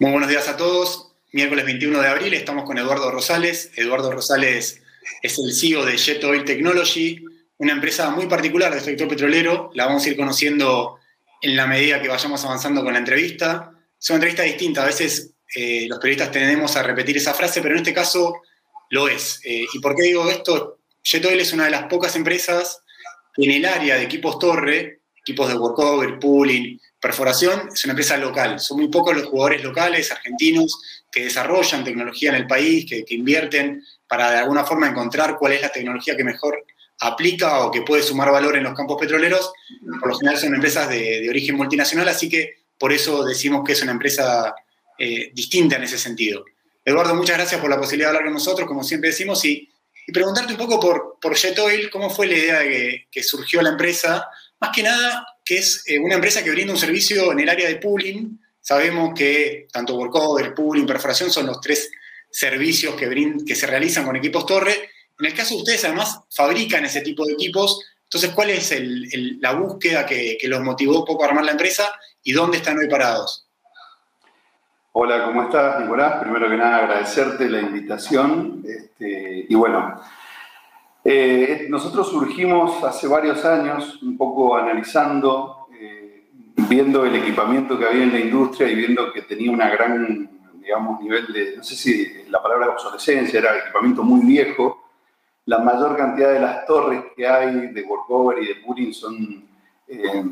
Muy buenos días a todos. Miércoles 21 de abril estamos con Eduardo Rosales. Eduardo Rosales es el CEO de Jet Oil Technology, una empresa muy particular del sector petrolero. La vamos a ir conociendo en la medida que vayamos avanzando con la entrevista. Es una entrevista distinta. A veces eh, los periodistas tendemos a repetir esa frase, pero en este caso lo es. Eh, ¿Y por qué digo esto? Jet Oil es una de las pocas empresas en el área de equipos torre, equipos de workover, pooling, Perforación es una empresa local, son muy pocos los jugadores locales, argentinos, que desarrollan tecnología en el país, que, invierten para de alguna forma encontrar cuál es la tecnología que mejor aplica o que puede sumar valor en los campos petroleros. Por lo general son empresas de, origen multinacional, así que por eso decimos que es una empresa eh, distinta en ese sentido. Eduardo, muchas gracias por la posibilidad de hablar con nosotros, como siempre decimos, y, preguntarte un poco por, por Jet Oil, cómo fue la idea de que, que surgió la empresa, más que nada que es eh, una empresa que brinda un servicio en el área de pooling. Sabemos que tanto workover, pooling, perforación son los tres servicios que, que se realizan con equipos torre. En el caso de ustedes, además, fabrican ese tipo de equipos. Entonces, ¿cuál es la búsqueda que, los motivó un poco a armar la empresa y dónde están hoy parados? Hola, ¿cómo estás, Nicolás? Primero que nada, agradecerte la invitación. Este, y bueno, eh, nosotros surgimos hace varios años un poco analizando, eh, viendo el equipamiento que había en la industria y viendo que tenía una gran, digamos, nivel de, no sé si la palabra obsolescencia, era equipamiento muy viejo. La mayor cantidad de las torres que hay de workover y de pooling son eh,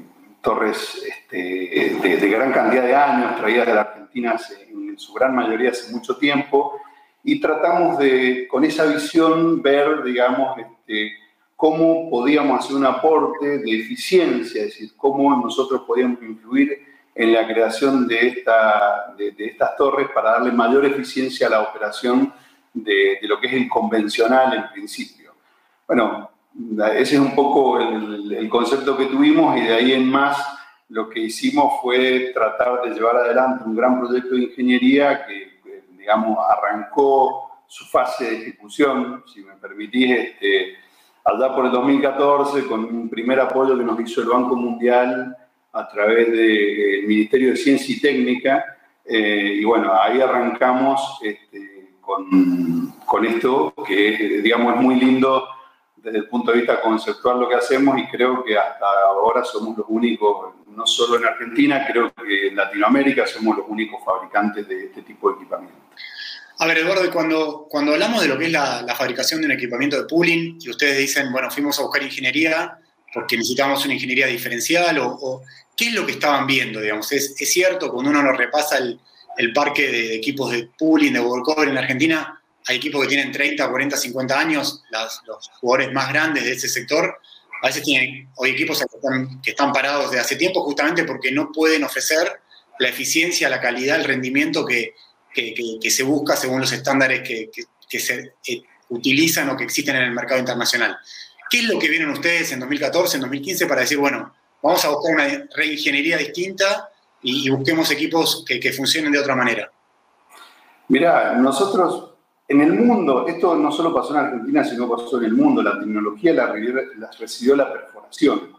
torres este, de, de, gran cantidad de años, traídas de la Argentina en su gran mayoría hace mucho tiempo, y tratamos de, con esa visión, ver, digamos, este, cómo podíamos hacer un aporte de eficiencia, es decir, cómo nosotros podíamos influir en la creación de, esta, de, estas torres para darle mayor eficiencia a la operación de, lo que es el convencional en principio. Bueno, ese es un poco el, el concepto que tuvimos y de ahí en más lo que hicimos fue tratar de llevar adelante un gran proyecto de ingeniería que digamos, arrancó su fase de ejecución, si me permitís, este, allá por el 2014, con un primer apoyo que nos hizo el Banco Mundial a través del Ministerio de Ciencia y Técnica. Eh, y bueno, ahí arrancamos este, con, con, esto, que digamos, es muy lindo desde el punto de vista conceptual lo que hacemos y creo que hasta ahora somos los únicos, no solo en Argentina, creo que en Latinoamérica somos los únicos fabricantes de este tipo de equipamiento. A ver, Eduardo, cuando, cuando hablamos de lo que es la, fabricación de un equipamiento de pooling y ustedes dicen, bueno, fuimos a buscar ingeniería porque necesitamos una ingeniería diferencial o, qué es lo que estaban viendo, digamos. Es, es cierto, cuando uno nos repasa el, el parque de, equipos de pooling, de workover en Argentina, hay equipos que tienen 30, 40, 50 años, los jugadores más grandes de ese sector, a veces tienen hoy equipos que están, parados de hace tiempo justamente porque no pueden ofrecer la eficiencia, la calidad, el rendimiento que, que, se busca según los estándares que, se eh, utilizan o que existen en el mercado internacional. ¿Qué es lo que vienen ustedes en 2014, en 2015 para decir, bueno, vamos a buscar una reingeniería distinta y, busquemos equipos que, funcionen de otra manera? Mira, nosotros en el mundo, esto no solo pasó en Argentina, sino pasó en el mundo, la tecnología la, recibió la perforación.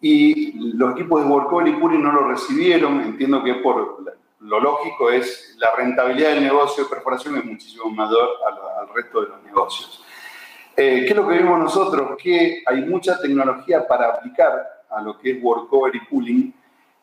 Y los equipos de Workover y Puri no lo recibieron, entiendo que por lo lógico es la rentabilidad del negocio de perforación es muchísimo mayor al, resto de los negocios. Eh, ¿Qué es lo que vimos nosotros? Que hay mucha tecnología para aplicar a lo que es workover y pooling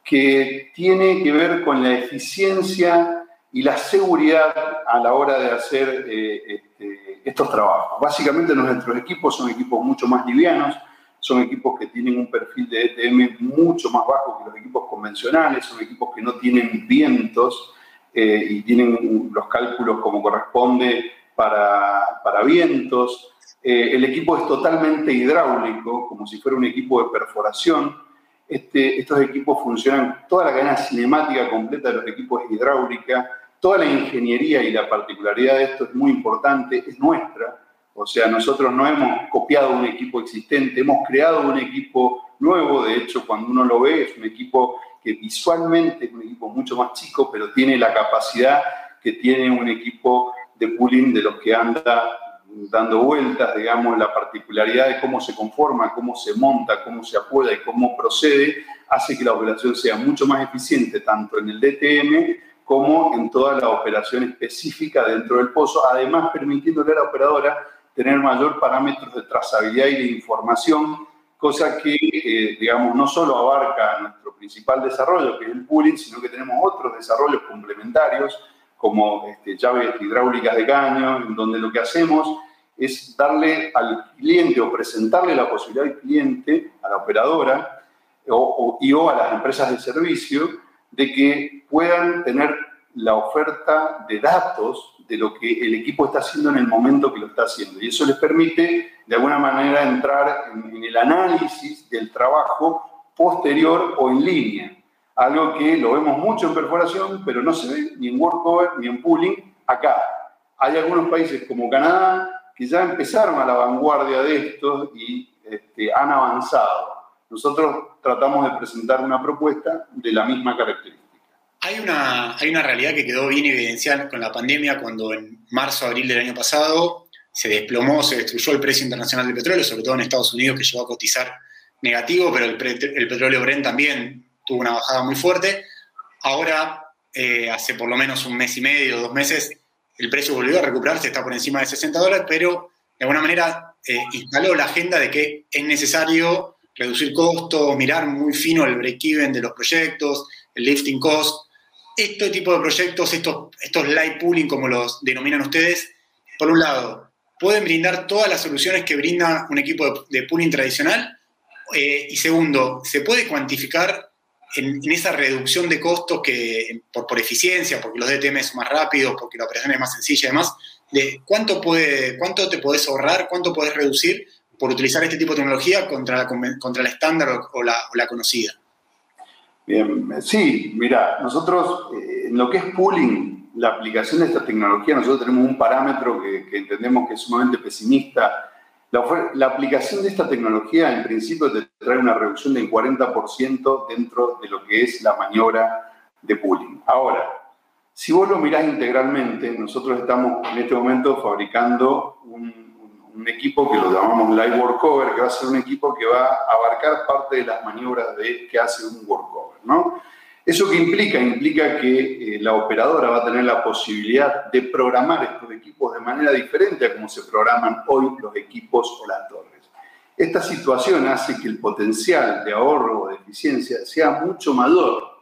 que tiene que ver con la eficiencia y la seguridad a la hora de hacer eh, este, estos trabajos. Básicamente nuestros equipos son equipos mucho más livianos, son equipos que tienen un perfil de ETM mucho más bajo que los equipos convencionales, son equipos que no tienen vientos eh, y tienen los cálculos como corresponde para, para vientos. Eh, el equipo es totalmente hidráulico, como si fuera un equipo de perforación. Este, estos equipos funcionan, toda la cadena cinemática completa de los equipos es hidráulica, toda la ingeniería y la particularidad de esto es muy importante, es nuestra. O sea, nosotros no hemos copiado un equipo existente, hemos creado un equipo nuevo. De hecho, cuando uno lo ve, es un equipo que visualmente es un equipo mucho más chico, pero tiene la capacidad que tiene un equipo de pooling de los que anda dando vueltas, digamos, la particularidad de cómo se conforma, cómo se monta, cómo se apoya y cómo procede, hace que la operación sea mucho más eficiente tanto en el DTM como en toda la operación específica dentro del pozo, además permitiéndole a la operadora tener mayor parámetros de trazabilidad y de información, cosa que, eh, digamos, no solo abarca nuestro principal desarrollo, que es el pooling, sino que tenemos otros desarrollos complementarios, como este, llaves hidráulicas de caño, en donde lo que hacemos es darle al cliente o presentarle la posibilidad al cliente, a la operadora o, y o a las empresas de servicio, de que puedan tener la oferta de datos de lo que el equipo está haciendo en el momento que lo está haciendo. Y eso les permite, de alguna manera, entrar en, el análisis del trabajo posterior o en línea. Algo que lo vemos mucho en perforación, pero no se ve ni en workover ni en pooling acá. Hay algunos países como Canadá que ya empezaron a la vanguardia de esto y este, han avanzado. Nosotros tratamos de presentar una propuesta de la misma característica. Hay una, hay una realidad que quedó bien evidenciada con la pandemia cuando en marzo, abril del año pasado se desplomó, se destruyó el precio internacional del petróleo, sobre todo en Estados Unidos, que llegó a cotizar negativo, pero el, el petróleo Brent también tuvo una bajada muy fuerte. Ahora, eh, hace por lo menos un mes y medio, dos meses, el precio volvió a recuperarse, está por encima de 60 dólares, pero de alguna manera eh, instaló la agenda de que es necesario reducir costos, mirar muy fino el break-even de los proyectos, el lifting cost. Este tipo de proyectos, estos, estos light pooling, como los denominan ustedes, por un lado, pueden brindar todas las soluciones que brinda un equipo de, pooling tradicional. Eh, y segundo, ¿se puede cuantificar en, esa reducción de costos que por, por, eficiencia, porque los DTM son más rápidos, porque la operación es más sencilla y demás, de cuánto, puede, cuánto te podés ahorrar, cuánto podés reducir por utilizar este tipo de tecnología contra la, contra la estándar o la, o la conocida. Bien, sí, mira, nosotros eh, en lo que es pooling, la aplicación de esta tecnología, nosotros tenemos un parámetro que, entendemos que es sumamente pesimista la, aplicación de esta tecnología en principio te trae una reducción del 40% dentro de lo que es la maniobra de pooling. Ahora, si vos lo mirás integralmente, nosotros estamos en este momento fabricando un, equipo que lo llamamos Live Workover, que va a ser un equipo que va a abarcar parte de las maniobras de, que hace un workover, ¿no? ¿Eso qué implica? Implica que eh, la operadora va a tener la posibilidad de programar estos equipos de manera diferente a como se programan hoy los equipos o las torres. Esta situación hace que el potencial de ahorro o de eficiencia sea mucho mayor.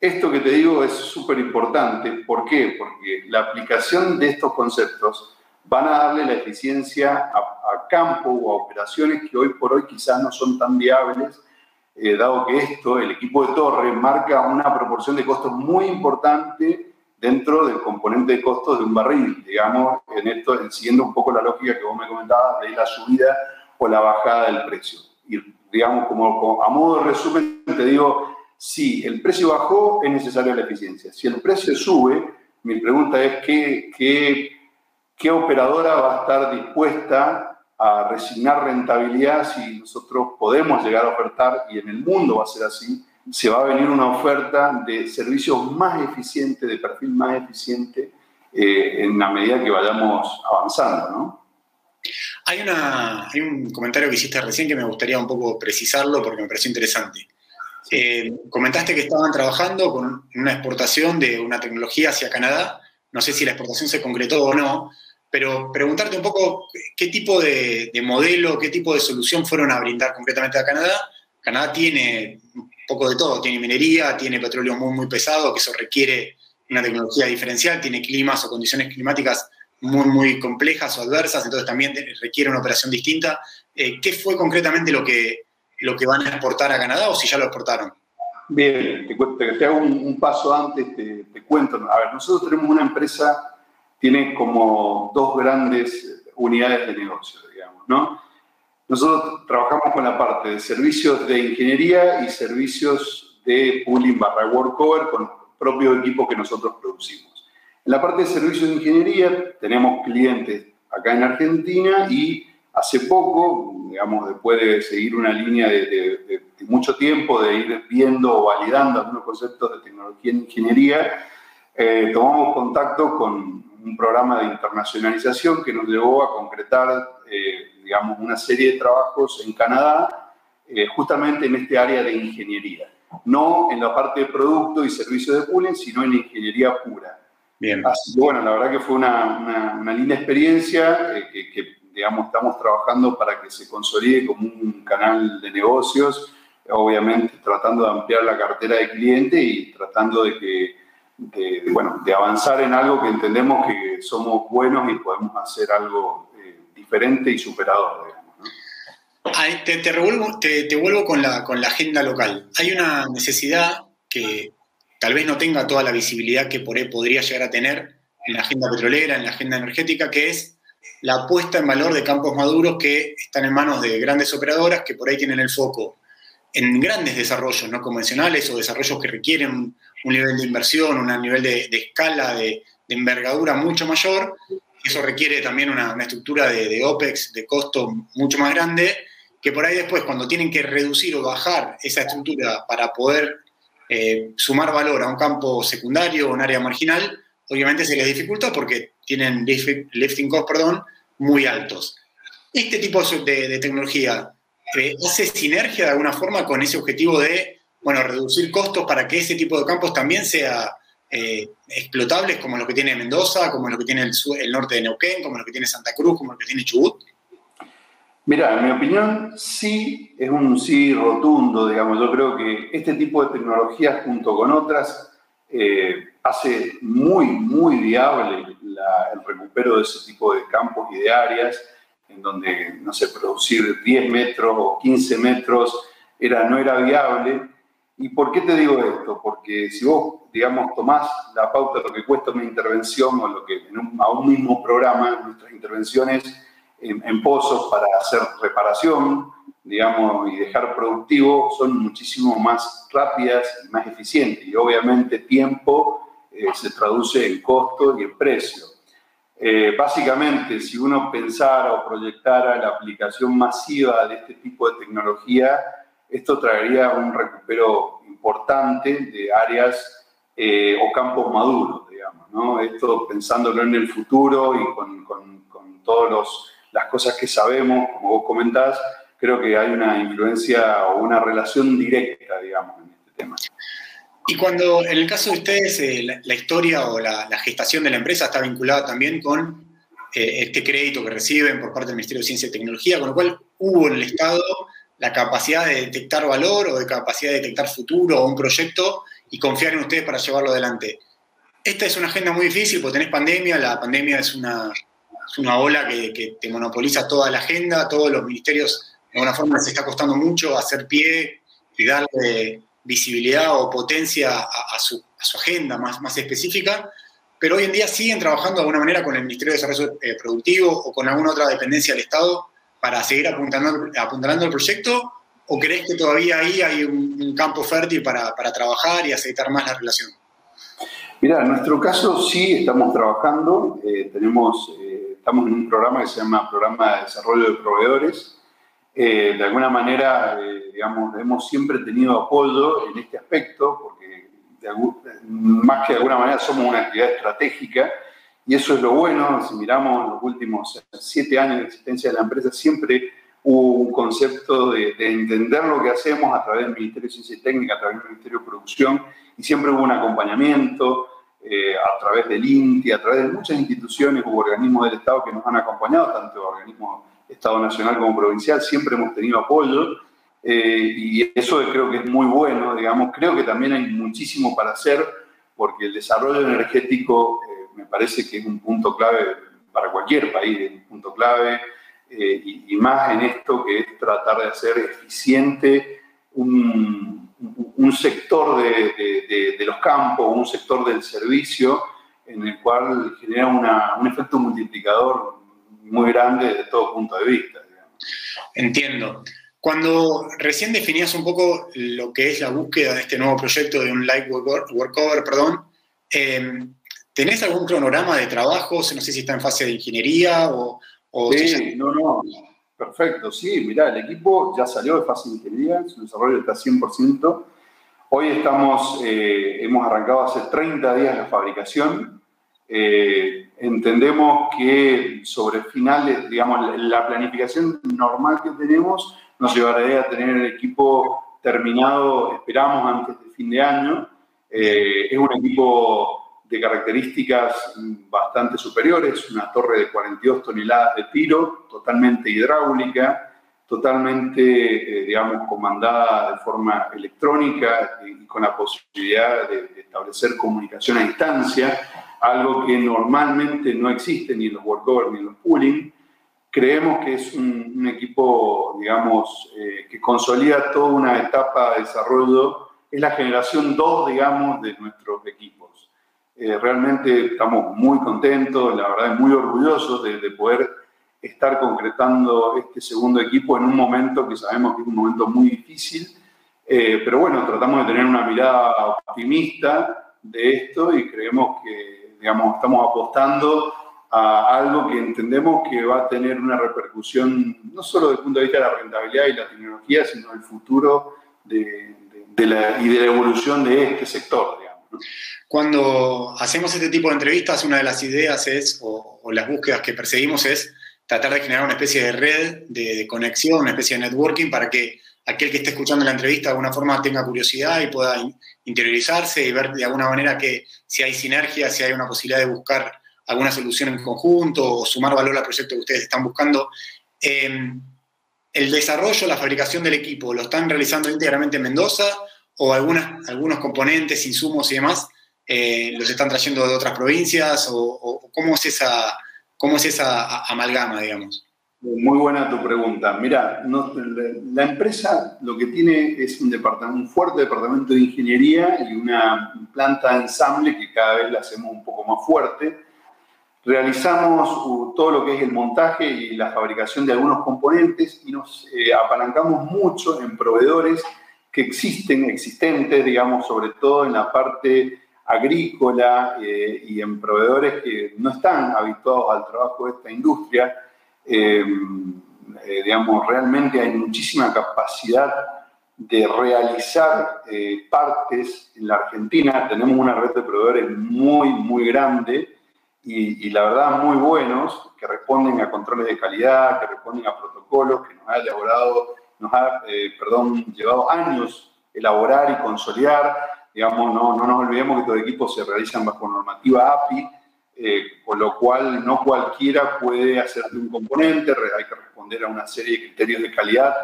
Esto que te digo es súper importante. ¿Por qué? Porque la aplicación de estos conceptos van a darle la eficiencia a, a campo o a operaciones que hoy por hoy quizás no son tan viables eh, dado que esto, el equipo de torre, marca una proporción de costos muy importante dentro del componente de costos de un barril, digamos, en esto, siguiendo un poco la lógica que vos me comentabas de la subida o la bajada del precio. Y, digamos, como, a modo de resumen, te digo, si el precio bajó, es necesaria la eficiencia. Si el precio sube, mi pregunta es qué, qué, qué operadora va a estar dispuesta a resignar rentabilidad si nosotros podemos llegar a ofertar, y en el mundo va a ser así, se va a venir una oferta de servicios más eficientes, de perfil más eficiente, eh, en la medida que vayamos avanzando, ¿no? Hay, una, hay un comentario que hiciste recién que me gustaría un poco precisarlo porque me pareció interesante. Eh, comentaste que estaban trabajando con una exportación de una tecnología hacia Canadá. No sé si la exportación se concretó o no, pero preguntarte un poco qué tipo de, modelo, qué tipo de solución fueron a brindar concretamente a Canadá. Canadá tiene un poco de todo, tiene minería, tiene petróleo muy, muy pesado, que eso requiere una tecnología diferencial, tiene climas o condiciones climáticas muy, muy complejas o adversas, entonces también requiere una operación distinta. Eh, ¿Qué fue concretamente lo que, lo que van a exportar a Canadá o si ya lo exportaron? Bien, te, te hago un, paso antes, te, te cuento. A ver, nosotros tenemos una empresa tiene como dos grandes unidades de negocio, digamos, ¿no? Nosotros trabajamos con la parte de servicios de ingeniería y servicios de pooling barra workover con propio equipo que nosotros producimos. En la parte de servicios de ingeniería tenemos clientes acá en Argentina y hace poco, digamos, después de seguir una línea de, mucho tiempo, de ir viendo o validando algunos conceptos de tecnología en ingeniería, eh, tomamos contacto con un programa de internacionalización que nos llevó a concretar, eh, digamos, una serie de trabajos en Canadá, eh, justamente en este área de ingeniería. no en la parte de producto y servicio de pooling, sino en ingeniería pura. Bien. Así que bueno, la verdad que fue una, una, linda experiencia eh, que, estamos trabajando para que se consolide como un canal de negocios, obviamente tratando de ampliar la cartera de cliente y tratando de que, bueno, de avanzar en algo que entendemos que somos buenos y podemos hacer algo eh, diferente y superador, te, te, vuelvo con la, con la agenda local. Hay una necesidad que tal vez no tenga toda la visibilidad que por ahí podría llegar a tener en la agenda petrolera, en la agenda energética, que es la puesta en valor de campos maduros que están en manos de grandes operadoras que por ahí tienen el foco en grandes desarrollos no convencionales o desarrollos que requieren un nivel de inversión, un nivel de, escala, de, envergadura mucho mayor. Eso requiere también una, estructura de, OPEX, de costo mucho más grande, que por ahí después, cuando tienen que reducir o bajar esa estructura para poder eh, sumar valor a un campo secundario o un área marginal, obviamente se les dificulta porque tienen lifting costs perdón, muy altos. Este tipo de, tecnología eh, hace sinergia de alguna forma con ese objetivo de bueno, reducir costos para que ese tipo de campos también sea eh, explotables como lo que tiene Mendoza, como lo que tiene el, el, norte de Neuquén, como lo que tiene Santa Cruz, como lo que tiene Chubut? Mira, en mi opinión, sí, es un sí rotundo, digamos. Yo creo que este tipo de tecnologías, junto con otras, eh, hace muy, muy viable el recupero de ese tipo de campos y de áreas, en donde, no sé, producir 10 metros o 15 metros era, no era viable. ¿Y por qué te digo esto? Porque si vos, digamos, tomás la pauta de lo que cuesta una intervención o lo que a un mismo programa, nuestras intervenciones en, pozos para hacer reparación, digamos, y dejar productivo, son muchísimo más rápidas y más eficientes. Y obviamente tiempo eh, se traduce en costo y en precio. Eh, básicamente, si uno pensara o proyectara la aplicación masiva de este tipo de tecnología, esto traería un recupero importante de áreas eh, o campos maduros, digamos. ¿no? Esto pensándolo en el futuro y con, con, con todos los las cosas que sabemos, como vos comentás, creo que hay una influencia o una relación directa, digamos, en este tema. Y cuando, en el caso de ustedes, eh, la, historia o la, gestación de la empresa está vinculada también con eh, este crédito que reciben por parte del Ministerio de Ciencia y Tecnología, con lo cual hubo en el Estado la capacidad de detectar valor o de capacidad de detectar futuro o un proyecto y confiar en ustedes para llevarlo adelante. Esta es una agenda muy difícil porque tenés pandemia, la pandemia es una, es una ola que, te monopoliza toda la agenda, todos los ministerios de alguna forma les está costando mucho hacer pie y darle visibilidad o potencia a, su, agenda más, más específica, pero hoy en día siguen trabajando de alguna manera con el Ministerio de Desarrollo eh, Productivo o con alguna otra dependencia del Estado para seguir apuntando, apuntalando el proyecto, o crees que todavía ahí hay un, campo fértil para, para trabajar y aceitar más la relación? Mira, en nuestro caso sí estamos trabajando, eh, tenemos eh, estamos en un programa que se llama Programa de Desarrollo de Proveedores. Eh, de alguna manera, eh, digamos, hemos siempre tenido apoyo en este aspecto, porque más que de alguna manera somos una actividad estratégica, y eso es lo bueno, si miramos los últimos siete años de existencia de la empresa, siempre hubo un concepto de, de, entender lo que hacemos a través del Ministerio de Ciencia y Técnica, a través del Ministerio de Producción, y siempre hubo un acompañamiento, eh, a través del INTI, a través de muchas instituciones u organismos del Estado que nos han acompañado, tanto organismos Estado Nacional como provincial, siempre hemos tenido apoyo eh, y eso creo que es muy bueno, digamos, creo que también hay muchísimo para hacer porque el desarrollo energético eh, me parece que es un punto clave para cualquier país, es un punto clave y, y más en esto que es tratar de hacer eficiente un, un sector de, los campos, un sector del servicio, en el cual genera un efecto multiplicador muy grande desde todo punto de vista. Entiendo. Cuando recién definías un poco lo que es la búsqueda de este nuevo proyecto de un light workover, perdón, em, ¿tenés algún cronograma de trabajo? No sé si está en fase de ingeniería o... sí, no, no. Perfecto, sí, mirá, el equipo ya salió de fase de ingeniería, su desarrollo está 100%. Hoy estamos, eh, hemos arrancado hace 30 días la fabricación. Eh, entendemos que sobre finales, digamos, la planificación normal que tenemos nos llevaría a tener el equipo terminado, esperamos, antes de fin de año. Eh, es un equipo de características bastante superiores, una torre de 42 toneladas de tiro, totalmente hidráulica, totalmente, eh, digamos, comandada de forma electrónica y con la posibilidad de, establecer comunicación a distancia, algo que normalmente no existe ni en los workovers ni en los pooling. Creemos que es un, equipo, digamos, eh, que consolida toda una etapa de desarrollo. Es la generación 2, digamos, de nuestros equipos. Eh, realmente estamos muy contentos, la verdad, muy orgullosos de, de poder estar concretando este segundo equipo en un momento que sabemos que es un momento muy difícil, eh, pero bueno, tratamos de tener una mirada optimista de esto y creemos que, digamos, estamos apostando a algo que entendemos que va a tener una repercusión no solo desde el punto de vista de la rentabilidad y la tecnología, sino el futuro de, la, y de la evolución de este sector, Cuando hacemos este tipo de entrevistas, una de las ideas es, o las búsquedas que perseguimos es tratar de generar una especie de red de, conexión, una especie de networking para que aquel que esté escuchando la entrevista de alguna forma tenga curiosidad y pueda interiorizarse y ver de alguna manera que si hay sinergia, si hay una posibilidad de buscar alguna solución en conjunto o sumar valor al proyecto que ustedes están buscando. Em, ¿El desarrollo, la fabricación del equipo lo están realizando íntegramente en Mendoza o algunos componentes, insumos y demás eh, los están trayendo de otras provincias? o cómo es esa ¿Cómo es esa amalgama, digamos? Muy buena tu pregunta. Mira, la empresa lo que tiene es un, departamento, un fuerte departamento de ingeniería y una planta de ensamble que cada vez la hacemos un poco más fuerte. Realizamos uh, todo lo que es el montaje y la fabricación de algunos componentes y nos eh, apalancamos mucho en proveedores que existen, existentes, digamos, sobre todo en la parte agrícola eh, y en proveedores que no están habituados al trabajo de esta industria, eh, eh, digamos, realmente hay muchísima capacidad de realizar partes en la Argentina. Tenemos una red de proveedores muy, muy grande y, y, la verdad muy buenos, que responden a controles de calidad, que responden a protocolos que nos ha elaborado, nos ha, perdón, llevado años elaborar y consolidar digamos, no, no nos olvidemos que estos equipos se realizan bajo normativa API, eh, con lo cual no cualquiera puede hacer de un componente, hay que responder a una serie de criterios de calidad.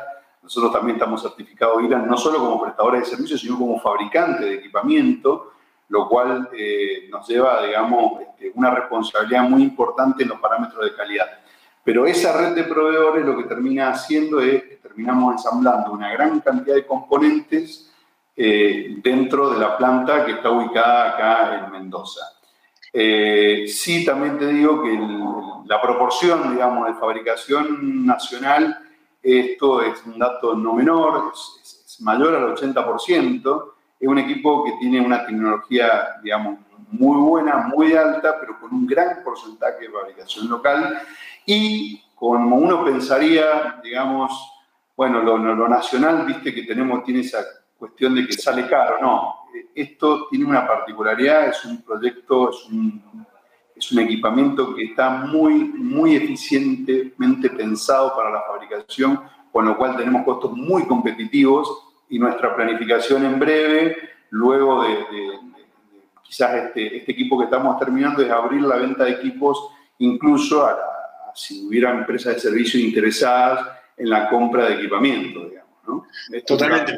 Nosotros también estamos certificados IRAN no solo como prestadores de servicios, sino como fabricantes de equipamiento, lo cual eh, nos lleva, digamos, este, una responsabilidad muy importante en los parámetros de calidad. Pero esa red de proveedores lo que termina haciendo es que terminamos ensamblando una gran cantidad de componentes eh, dentro de la planta que está ubicada acá en Mendoza. Eh, sí, también te digo que la proporción, digamos, de fabricación nacional, esto es un dato no menor, es, mayor al 80%. Es un equipo que tiene una tecnología, digamos, muy buena, muy alta, pero con un gran porcentaje de fabricación local y como uno pensaría, digamos, bueno, lo, lo nacional, viste que tenemos, tiene esa cuestión de que sale caro, no. Esto tiene una particularidad, es un proyecto, es un, es un equipamiento que está muy, muy eficientemente pensado para la fabricación, con lo cual tenemos costos muy competitivos y nuestra planificación en breve, luego de, quizás este, este, equipo que estamos terminando, es abrir la venta de equipos incluso a, si hubiera empresas de servicio interesadas en la compra de equipamiento. Digamos. Totalmente,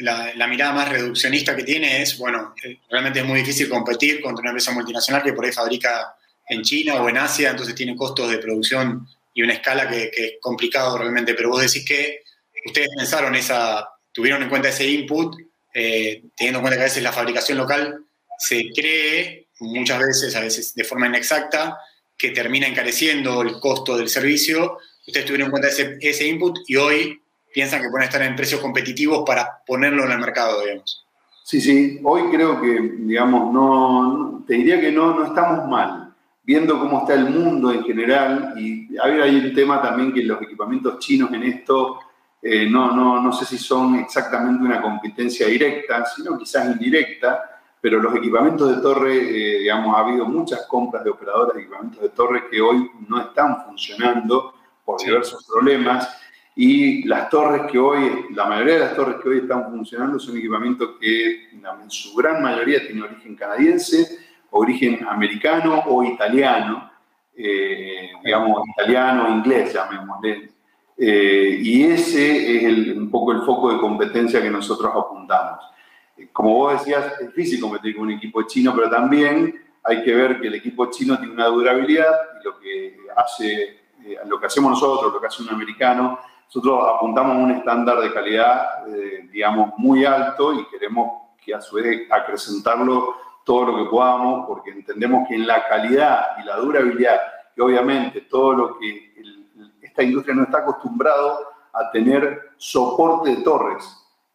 la, mirada más reduccionista que tiene es, bueno, eh, realmente es muy difícil competir contra una empresa multinacional que por ahí fabrica en China o en Asia, entonces tiene costos de producción y una escala que, es complicado realmente, pero vos decís que ustedes pensaron esa, tuvieron en cuenta ese input, eh, teniendo en cuenta que a veces la fabricación local se cree, muchas veces, a veces de forma inexacta, que termina encareciendo el costo del servicio. Ustedes tuvieron en cuenta ese, ese input y hoy piensan que pueden estar en precios competitivos para ponerlo en el mercado, digamos. Sí, sí, hoy creo que, digamos, no, te diría que no, no estamos mal, viendo cómo está el mundo en general, y hay un tema también que los equipamientos chinos en esto, eh, no, no, no sé si son exactamente una competencia directa, sino quizás indirecta, pero los equipamientos de torre, eh, digamos, ha habido muchas compras de operadores de equipamientos de torre que hoy no están funcionando por diversos problemas y las torres que hoy, la mayoría de las torres que hoy están funcionando son equipamientos que en su gran mayoría tienen origen canadiense, origen americano o italiano, eh, digamos italiano o inglés, llamémosle. Eh, y ese es un poco el foco de competencia que nosotros apuntamos. Eh, como vos decías, es difícil competir con un equipo chino, pero también hay que ver que el equipo chino tiene una durabilidad y lo que hace, lo que hacemos nosotros, lo que hace un americano, nosotros apuntamos a un estándar de calidad, eh, digamos, muy alto y queremos que a su vez acrecentarlo todo lo que podamos, porque entendemos que en la calidad y la durabilidad, que obviamente todo lo que esta industria no está acostumbrado a tener soporte de torres.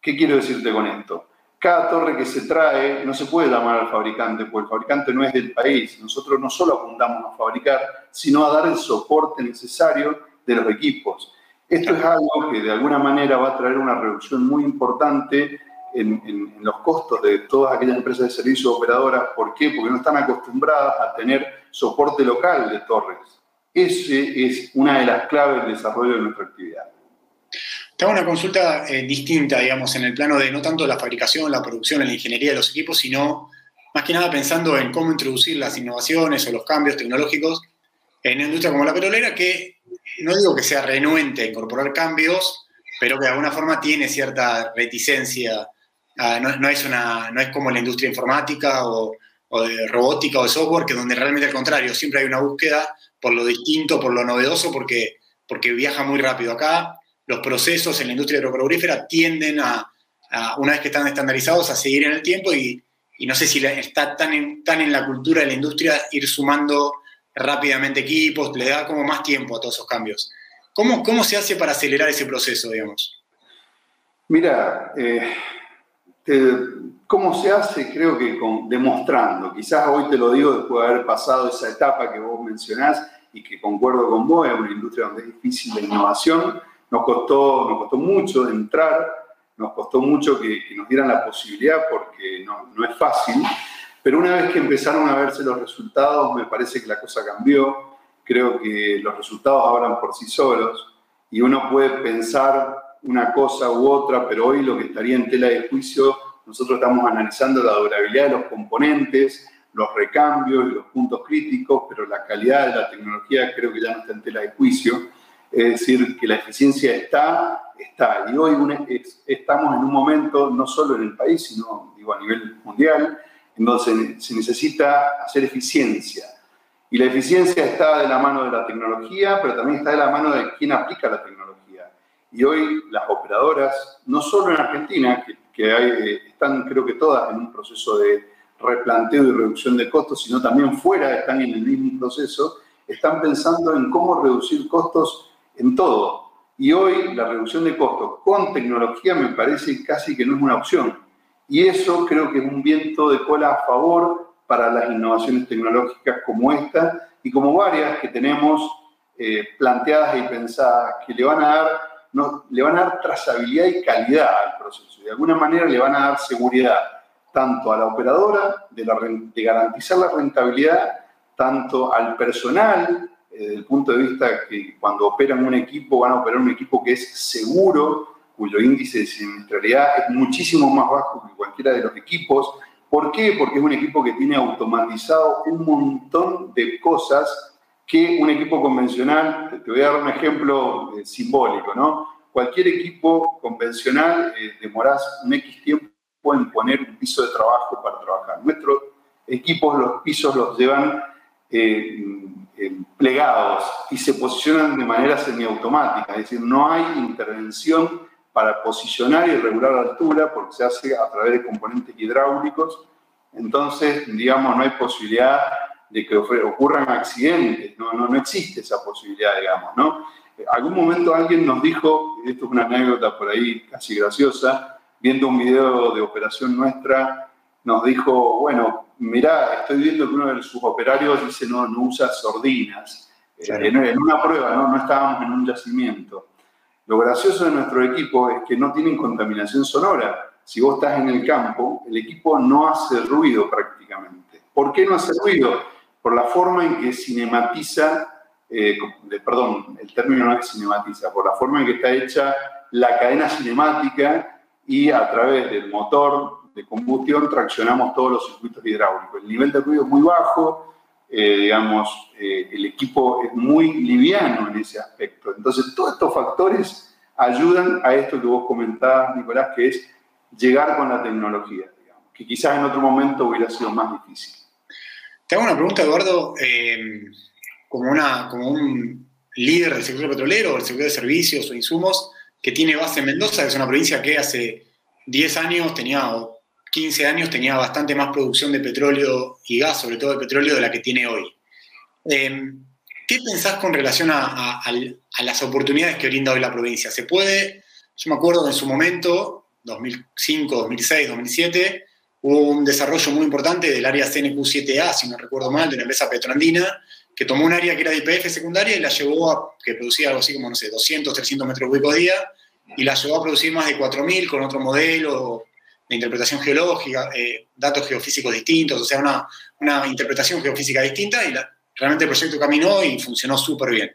¿Qué quiero decirte con esto? Cada torre que se trae no se puede llamar al fabricante, porque el fabricante no es del país. Nosotros no solo apuntamos a fabricar, sino a dar el soporte necesario de los equipos. Esto es algo que de alguna manera va a traer una reducción muy importante en, los costos de todas aquellas empresas de servicio operadoras. ¿Por qué? Porque no están acostumbradas a tener soporte local de torres. Ese es una de las claves del desarrollo de nuestra actividad. Tengo una consulta eh, distinta, digamos, en el plano de no tanto la fabricación, la producción, la ingeniería de los equipos, sino más que nada pensando en cómo introducir las innovaciones o los cambios tecnológicos en una industria como la petrolera, que no digo que sea renuente a incorporar cambios, pero que de alguna forma tiene cierta reticencia. no, es una, no es como la industria informática o, de robótica o de software, que donde realmente al contrario, siempre hay una búsqueda por lo distinto, por lo novedoso, porque, porque viaja muy rápido. Acá los procesos en la industria agropecuaria tienden a, una vez que están estandarizados, a seguir en el tiempo y, no sé si está tan tan en la cultura de la industria ir sumando rápidamente equipos, le da como más tiempo a todos esos cambios. ¿Cómo, cómo se hace para acelerar ese proceso, digamos? Mira, eh, ¿cómo se hace? Creo que demostrando. Quizás hoy te lo digo después de haber pasado esa etapa que vos mencionás y que concuerdo con vos, es una industria donde es difícil la innovación. Nos costó, nos costó mucho entrar, nos costó mucho que, nos dieran la posibilidad porque no, no es fácil. Pero una vez que empezaron a verse los resultados, me parece que la cosa cambió. Creo que los resultados hablan por sí solos y uno puede pensar una cosa u otra, pero hoy lo que estaría en tela de juicio, nosotros estamos analizando la durabilidad de los componentes, los recambios los puntos críticos, pero la calidad de la tecnología creo que ya no está en tela de juicio. Es decir, que la eficiencia está, está. Y hoy estamos en un momento, no solo en el país, sino digo, a nivel mundial, entonces se necesita hacer eficiencia. Y la eficiencia está de la mano de la tecnología, pero también está de la mano de quien aplica la tecnología. Y hoy las operadoras, no solo en Argentina, que, hay, eh, están creo que todas en un proceso de replanteo y reducción de costos, sino también fuera están en el mismo proceso, están pensando en cómo reducir costos en todo. Y hoy la reducción de costos con tecnología me parece casi que no es una opción y eso creo que es un viento de cola a favor para las innovaciones tecnológicas como esta y como varias que tenemos eh, planteadas y pensadas que le van, a dar, no, le van a dar trazabilidad y calidad al proceso. De alguna manera le van a dar seguridad tanto a la operadora de, la, de garantizar la rentabilidad, tanto al personal, eh, desde el punto de vista que cuando operan un equipo van a operar un equipo que es seguro, cuyo índice de siniestralidad es muchísimo más bajo que cualquiera de los equipos. ¿Por qué? Porque es un equipo que tiene automatizado un montón de cosas que un equipo convencional, te voy a dar un ejemplo eh, simbólico, ¿no? Cualquier equipo convencional eh, demorás un X tiempo en poner un piso de trabajo para trabajar. Nuestros equipos, los pisos los llevan eh, plegados y se posicionan de manera semiautomática, es decir, no hay intervención para posicionar y regular la altura, porque se hace a través de componentes hidráulicos. Entonces, digamos, no hay posibilidad de que ocurran accidentes, no, no, no existe esa posibilidad, digamos, ¿no? Algún momento alguien nos dijo, y esto es una anécdota por ahí casi graciosa, viendo un video de operación nuestra, nos dijo, bueno, mirá, estoy viendo que uno de sus operarios dice no, no usa sordinas. en, una prueba, ¿no? no estábamos en un yacimiento. Lo gracioso de nuestro equipo es que no tienen contaminación sonora. Si vos estás en el campo, el equipo no hace ruido prácticamente. ¿Por qué no hace ruido? Por la forma en que cinematiza eh, perdón, el término no es cinematiza, por la forma en que está hecha la cadena cinemática y a través del motor de combustión traccionamos todos los circuitos hidráulicos. El nivel de ruido es muy bajo, eh, digamos, eh, el equipo es muy liviano en ese aspecto. Entonces, todos estos factores ayudan a esto que vos comentabas, Nicolás, que es llegar con la tecnología, que quizás en otro momento hubiera sido más difícil. Te hago una pregunta, Eduardo, eh, como, una, como un líder del sector petrolero, del sector de servicios o insumos, que tiene base en Mendoza, que es una provincia que hace 10 años tenía, 15 años tenía bastante más producción de petróleo y gas, sobre todo de petróleo, de la que tiene hoy. Eh, ¿Qué pensás con relación a, las oportunidades que brinda hoy la provincia? ¿Se puede? Yo me acuerdo en su momento, 2005, 2006, 2007, hubo un desarrollo muy importante del área CNQ7A, si no recuerdo mal, de la empresa Petroandina, que tomó un área que era de IPF secundaria y la llevó a, que producía algo así como, no sé, 200, 300 metros cúbicos día, y la llevó a producir más de 4.000 con otro modelo de interpretación geológica, eh, datos geofísicos distintos, o sea, una, una interpretación geofísica distinta, y realmente el proyecto caminó y funcionó súper bien.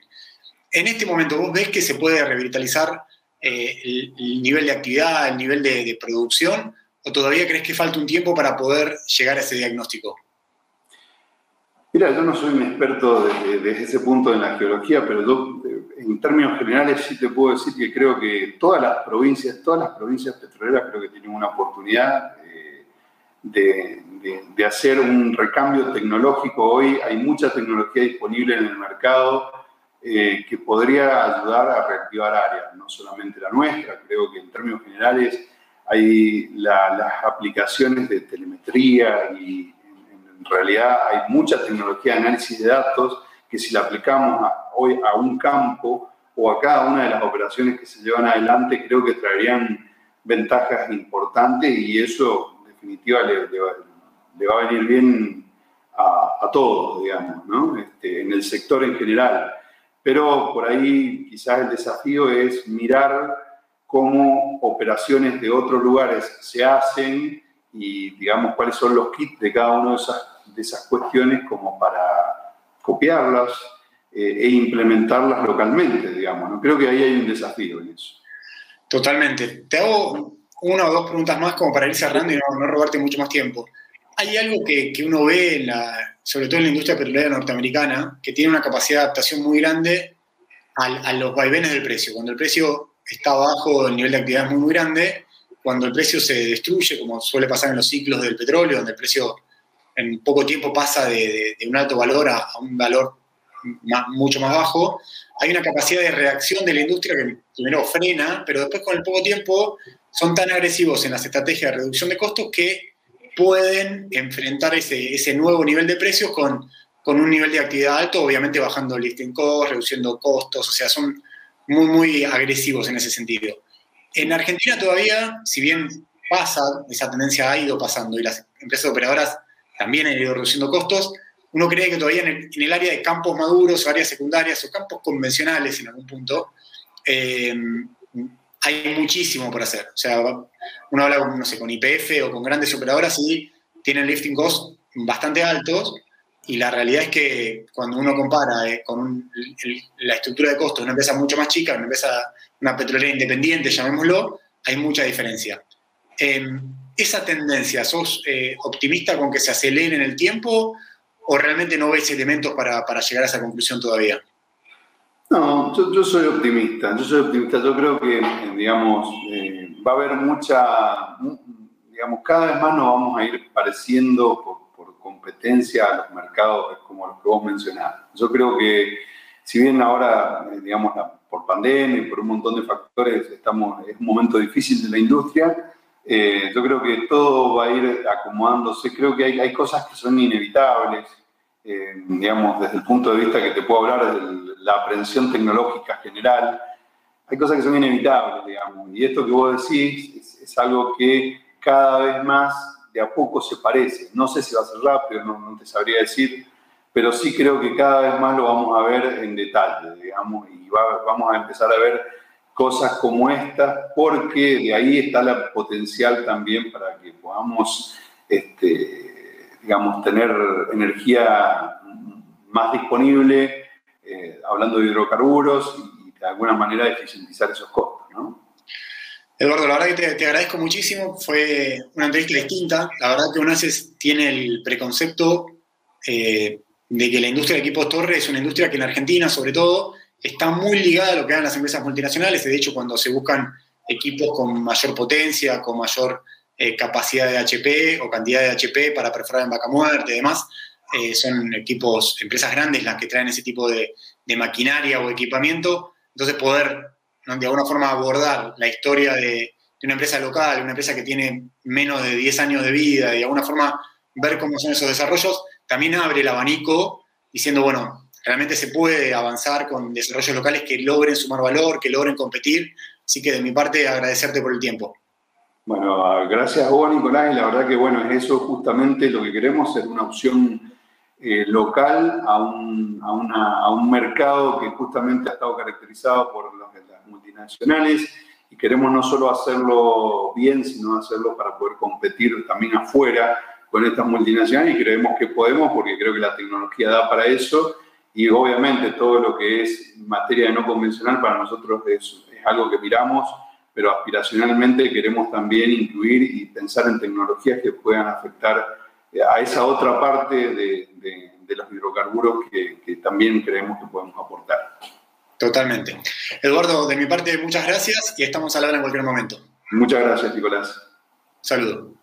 En este momento, ¿vos ves que se puede revitalizar eh, el, nivel de actividad, el nivel de, de producción, o todavía crees que falta un tiempo para poder llegar a ese diagnóstico? Mira, yo no soy un experto desde, ese punto en la geología, pero yo en términos generales sí te puedo decir que creo que todas las provincias, todas las provincias petroleras creo que tienen una oportunidad eh, de, hacer un recambio tecnológico. Hoy hay mucha tecnología disponible en el mercado eh, que podría ayudar a reactivar áreas, no solamente la nuestra, creo que en términos generales hay las aplicaciones de telemetría y en realidad hay mucha tecnología de análisis de datos que si la aplicamos hoy a un campo o a cada una de las operaciones que se llevan adelante, creo que traerían ventajas importantes y eso en definitiva le, va a venir bien a, todos, digamos, ¿no? Este, en el sector en general. Pero por ahí quizás el desafío es mirar cómo operaciones de otros lugares se hacen y digamos cuáles son los kits de cada una de esas, de esas cuestiones como para copiarlas eh, e implementarlas localmente, digamos. ¿no? Creo que ahí hay un desafío en eso. Totalmente. Te hago una o dos preguntas más como para ir cerrando y no, robarte mucho más tiempo. Hay algo que, que uno ve, en la, sobre todo en la industria petrolera norteamericana, que tiene una capacidad de adaptación muy grande a, a los vaivenes del precio. Cuando el precio está bajo, el nivel de actividad es muy, muy grande, cuando el precio se destruye, como suele pasar en los ciclos del petróleo, donde el precio en poco tiempo pasa de, un alto valor a, un valor mucho más bajo, hay una capacidad de reacción de la industria que primero frena, pero después con el poco tiempo son tan agresivos en las estrategias de reducción de costos que pueden enfrentar ese, ese nuevo nivel de precios con, con un nivel de actividad alto, obviamente bajando el listing cost, reduciendo costos, o sea, son muy, muy agresivos en ese sentido. En Argentina todavía, si bien pasa, esa tendencia ha ido pasando y las empresas operadoras también han ido reduciendo costos, uno cree que todavía en el, área de campos maduros o áreas secundarias o campos convencionales en algún punto, eh, hay muchísimo por hacer. O sea, uno habla no sé, con IPF o con grandes operadoras y tienen lifting costs bastante altos y la realidad es que cuando uno compara eh, con la estructura de costos de una empresa mucho más chica, una empresa, una petrolera independiente, llamémoslo, hay mucha diferencia. Em, ¿Esa tendencia, sos eh, optimista con que se acelere en el tiempo o realmente no ves elementos para, llegar a esa conclusión todavía? No, yo, soy optimista, yo soy optimista, yo creo que, digamos, eh, va a haber mucha, digamos, cada vez más nos vamos a ir pareciendo por competencia a los mercados como los que vos mencionás. Yo creo que si bien ahora, eh, digamos, por pandemia y por un montón de factores, estamos, es un momento difícil de la industria, eh, yo creo que todo va a ir acomodándose. Creo que hay, hay cosas que son inevitables, eh, digamos, desde el punto de vista que te puedo hablar de la aprehensión tecnológica general. Hay cosas que son inevitables, digamos, y esto que vos decís es, es algo que cada vez más de a poco se parece. No sé si va a ser rápido, no, te sabría decir, pero sí creo que cada vez más lo vamos a ver en detalle, digamos, y vamos a empezar a ver cosas como estas, porque de ahí está la potencial también para que podamos, este, digamos, tener energía más disponible, eh, hablando de hidrocarburos y, de alguna manera eficientizar esos costos, ¿no? Eduardo, la verdad que te, agradezco muchísimo. Fue una entrevista distinta. La verdad que UNACES tiene el preconcepto eh, de que la industria de equipos torre es una industria que en Argentina, sobre todo, está muy ligada a lo que hagan las empresas multinacionales. De hecho, cuando se buscan equipos con mayor potencia, con mayor eh, capacidad de HP o cantidad de HP para perforar en vaca muerte y demás, eh, son equipos, empresas grandes las que traen ese tipo de, maquinaria o equipamiento. Entonces, poder de alguna forma abordar la historia de, una empresa local, una empresa que tiene menos de 10 años de vida y de alguna forma ver cómo son esos desarrollos, también abre el abanico diciendo, bueno, realmente se puede avanzar con desarrollos locales que logren sumar valor, que logren competir. Así que de mi parte, agradecerte por el tiempo. Bueno, gracias a vos, Nicolás, y la verdad que bueno, es eso justamente lo que queremos, ser una opción eh, local a un, a, un, mercado que justamente ha estado caracterizado por las multinacionales y queremos no solo hacerlo bien, sino hacerlo para poder competir también afuera con estas multinacionales y creemos que podemos porque creo que la tecnología da para eso y obviamente todo lo que es materia de no convencional para nosotros es, es algo que miramos, pero aspiracionalmente queremos también incluir y pensar en tecnologías que puedan afectar a esa otra parte de, los hidrocarburos que, también creemos que podemos aportar. Totalmente. Eduardo, de mi parte, muchas gracias y estamos a la hora en cualquier momento. Muchas gracias, Nicolás. Saludos.